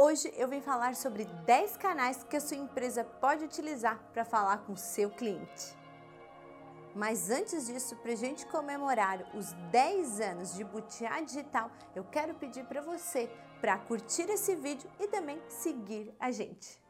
Hoje eu vim falar sobre 10 canais que a sua empresa pode utilizar para falar com o seu cliente. Mas antes disso, para a gente comemorar os 10 anos de Butiá Digital, eu quero pedir para você para curtir esse vídeo e também seguir a gente.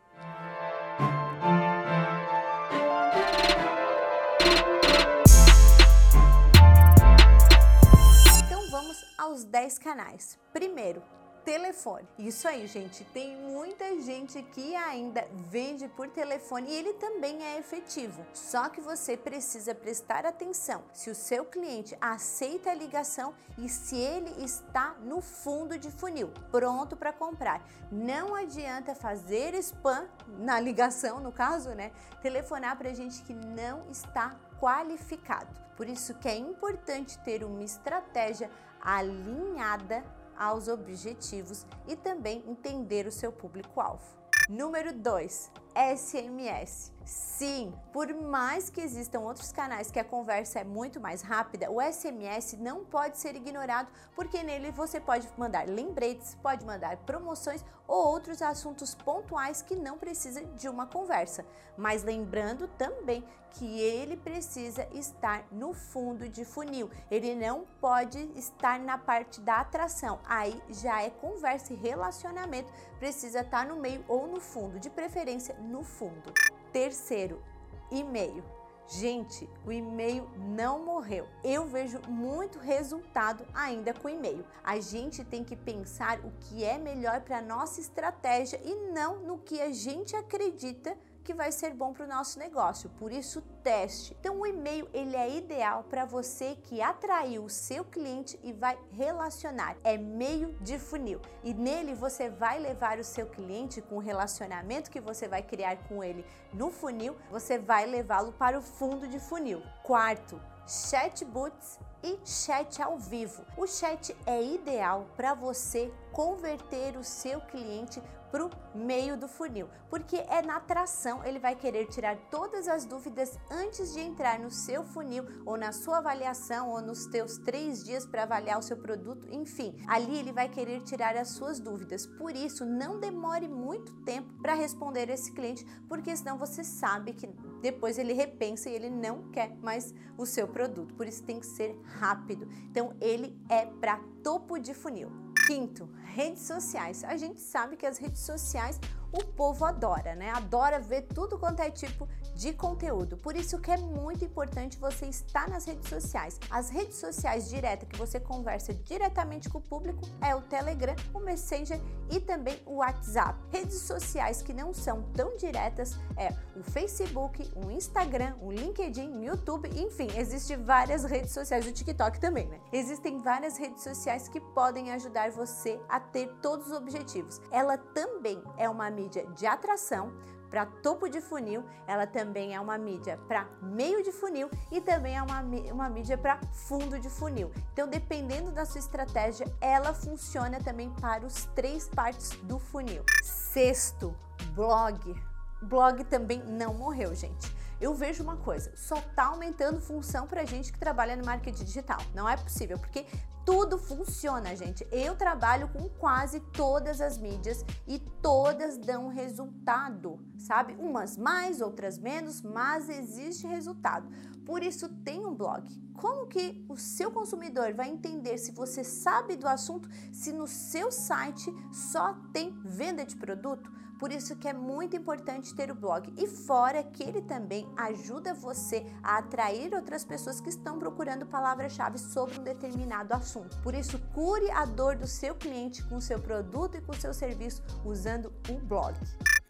Então vamos aos 10 canais. Primeiro, telefone. Isso aí, gente. Tem muita gente que ainda vende por telefone e ele também é efetivo. Só que você precisa prestar atenção se o seu cliente aceita a ligação e se ele está no fundo de funil, pronto para comprar. Não adianta fazer spam na ligação, no caso, né? Telefonar para gente que não está qualificado. Por isso que é importante ter uma estratégia alinhada aos objetivos e também entender o seu público-alvo. Número 2, SMS. Sim, por mais que existam outros canais que a conversa é muito mais rápida, o SMS não pode ser ignorado porque nele você pode mandar lembretes, pode mandar promoções ou outros assuntos pontuais que não precisa de uma conversa. Mas lembrando também que ele precisa estar no fundo de funil, ele não pode estar na parte da atração. Aí já é conversa e relacionamento, precisa estar no meio ou no fundo, de preferência no fundo. Terceiro, e-mail. Gente, o e-mail não morreu. Eu vejo muito resultado ainda com e-mail. A gente tem que pensar o que é melhor para nossa estratégia e não no que a gente acredita que vai ser bom para o nosso negócio. Por isso, teste. Então, o e-mail ele é ideal para você que atraiu o seu cliente e vai relacionar. É meio de funil e nele você vai levar o seu cliente com o relacionamento que você vai criar com ele no funil, você vai levá-lo para o fundo de funil. Quarto, chatbots e chat ao vivo. O chat é ideal para você converter o seu cliente para o meio do funil, porque é na atração, ele vai querer tirar todas as dúvidas antes de entrar no seu funil ou na sua avaliação ou nos teus três dias para avaliar o seu produto, enfim, ali ele vai querer tirar as suas dúvidas. Por isso, não demore muito tempo para responder esse cliente, porque senão você sabe que depois ele repensa e ele não quer mais o seu produto. Por isso tem que ser rápido. Então ele é para topo de funil. Quinto, redes sociais. A gente sabe que as redes sociais o povo adora, né? Adora ver tudo quanto é tipo de conteúdo. Por isso que é muito importante você estar nas redes sociais. As redes sociais diretas que você conversa diretamente com o público é o Telegram, o Messenger e também o WhatsApp. Redes sociais que não são tão diretas é o Facebook, o Instagram, o LinkedIn, o YouTube, enfim, existem várias redes sociais, o TikTok também, né? Existem várias redes sociais que podem ajudar você a ter todos os objetivos. Ela também é uma mídia de atração para topo de funil, ela também é uma mídia para meio de funil e também é uma, uma mídia para fundo de funil. Então, dependendo da sua estratégia, ela funciona também para os três partes do funil. Sexto, blog. Blog também não morreu, gente eu vejo uma coisa, só tá aumentando função pra gente que trabalha no marketing digital. Não é possível, porque tudo funciona, gente. Eu trabalho com quase todas as mídias e todas dão resultado, sabe? Umas mais, outras menos, mas existe resultado. Por isso tem um blog. Como que o seu consumidor vai entender se você sabe do assunto se no seu site só tem venda de produto? Por isso que é muito importante ter o blog. E fora que ele também ajuda você a atrair outras pessoas que estão procurando palavras-chave sobre um determinado assunto. Por isso, cure a dor do seu cliente com seu produto e com seu serviço usando o blog.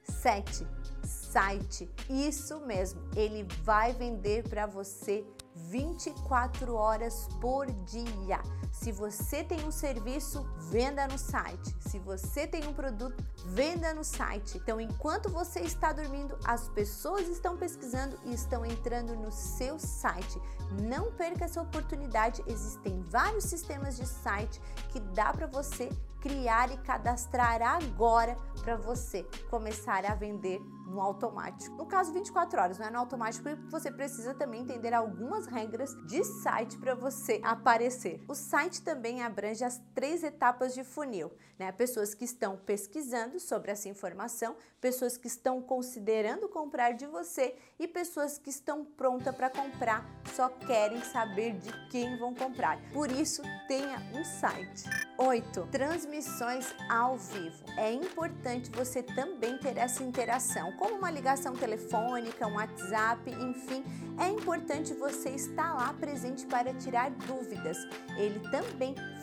7. Site. Isso mesmo, ele vai vender para você 24 horas por dia. Se você tem um serviço, venda no site. Se você tem um produto, venda no site. Então, enquanto você está dormindo, as pessoas estão pesquisando e estão entrando no seu site. Não perca essa oportunidade. Existem vários sistemas de site que dá para você criar e cadastrar agora para você começar a vender no automático. No caso, 24 horas, não é no automático, você precisa também entender algumas regras de site para você aparecer. O site site também abrange as três etapas de funil, né? Pessoas que estão pesquisando sobre essa informação, pessoas que estão considerando comprar de você e pessoas que estão prontas para comprar, só querem saber de quem vão comprar. Por isso, tenha um site. 8. Transmissões ao vivo. É importante você também ter essa interação, como uma ligação telefônica, um WhatsApp, enfim, é importante você estar lá presente para tirar dúvidas. Ele também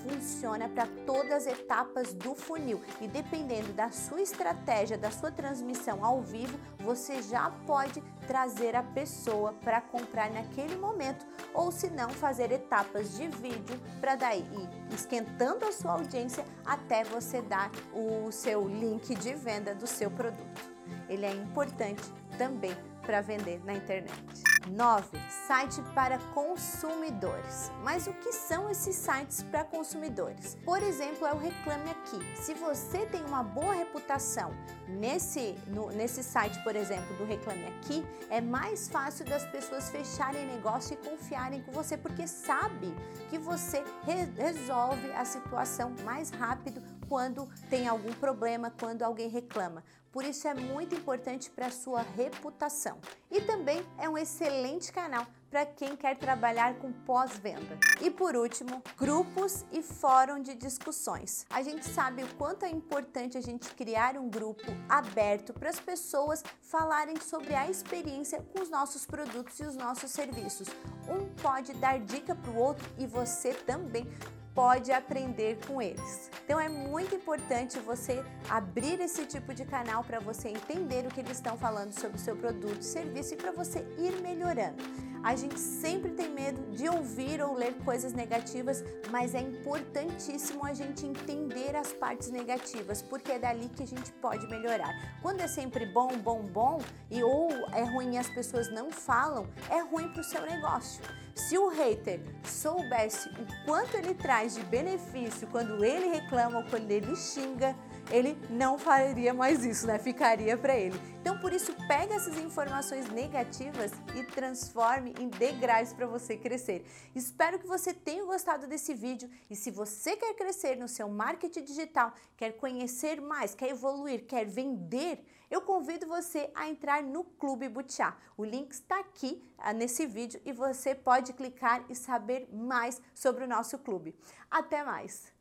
funciona para todas as etapas do funil e dependendo da sua estratégia, da sua transmissão ao vivo, você já pode trazer a pessoa para comprar naquele momento ou se não fazer etapas de vídeo para daí ir esquentando a sua audiência até você dar o seu link de venda do seu produto. Ele é importante também para vender na internet. 9. Site para consumidores. Mas o que são esses sites para consumidores? Por exemplo, é o Reclame Aqui. Se você tem uma boa reputação nesse, no, nesse site, por exemplo, do Reclame Aqui, é mais fácil das pessoas fecharem negócio e confiarem com você, porque sabe que você re resolve a situação mais rápido quando tem algum problema, quando alguém reclama. Por isso é muito importante para a sua reputação. E também é um excelente canal para quem quer trabalhar com pós-venda. E por último, grupos e fórum de discussões. A gente sabe o quanto é importante a gente criar um grupo aberto para as pessoas falarem sobre a experiência com os nossos produtos e os nossos serviços. Um pode dar dica para o outro e você também pode aprender com eles. Então é muito importante você abrir esse tipo de canal para você entender o que eles estão falando sobre o seu produto, serviço e para você ir melhorando. A gente sempre tem medo de ouvir ou ler coisas negativas, mas é importantíssimo a gente entender as partes negativas, porque é dali que a gente pode melhorar. Quando é sempre bom, bom, bom, e ou é ruim e as pessoas não falam, é ruim para o seu negócio. Se o hater soubesse o quanto ele traz de benefício quando ele reclama ou quando ele xinga, ele não faria mais isso, né? Ficaria para ele. Então, por isso, pega essas informações negativas e transforme em degraus para você crescer. Espero que você tenha gostado desse vídeo e se você quer crescer no seu marketing digital, quer conhecer mais, quer evoluir, quer vender, eu convido você a entrar no Clube Butiá. O link está aqui ah, nesse vídeo e você pode clicar e saber mais sobre o nosso clube. Até mais!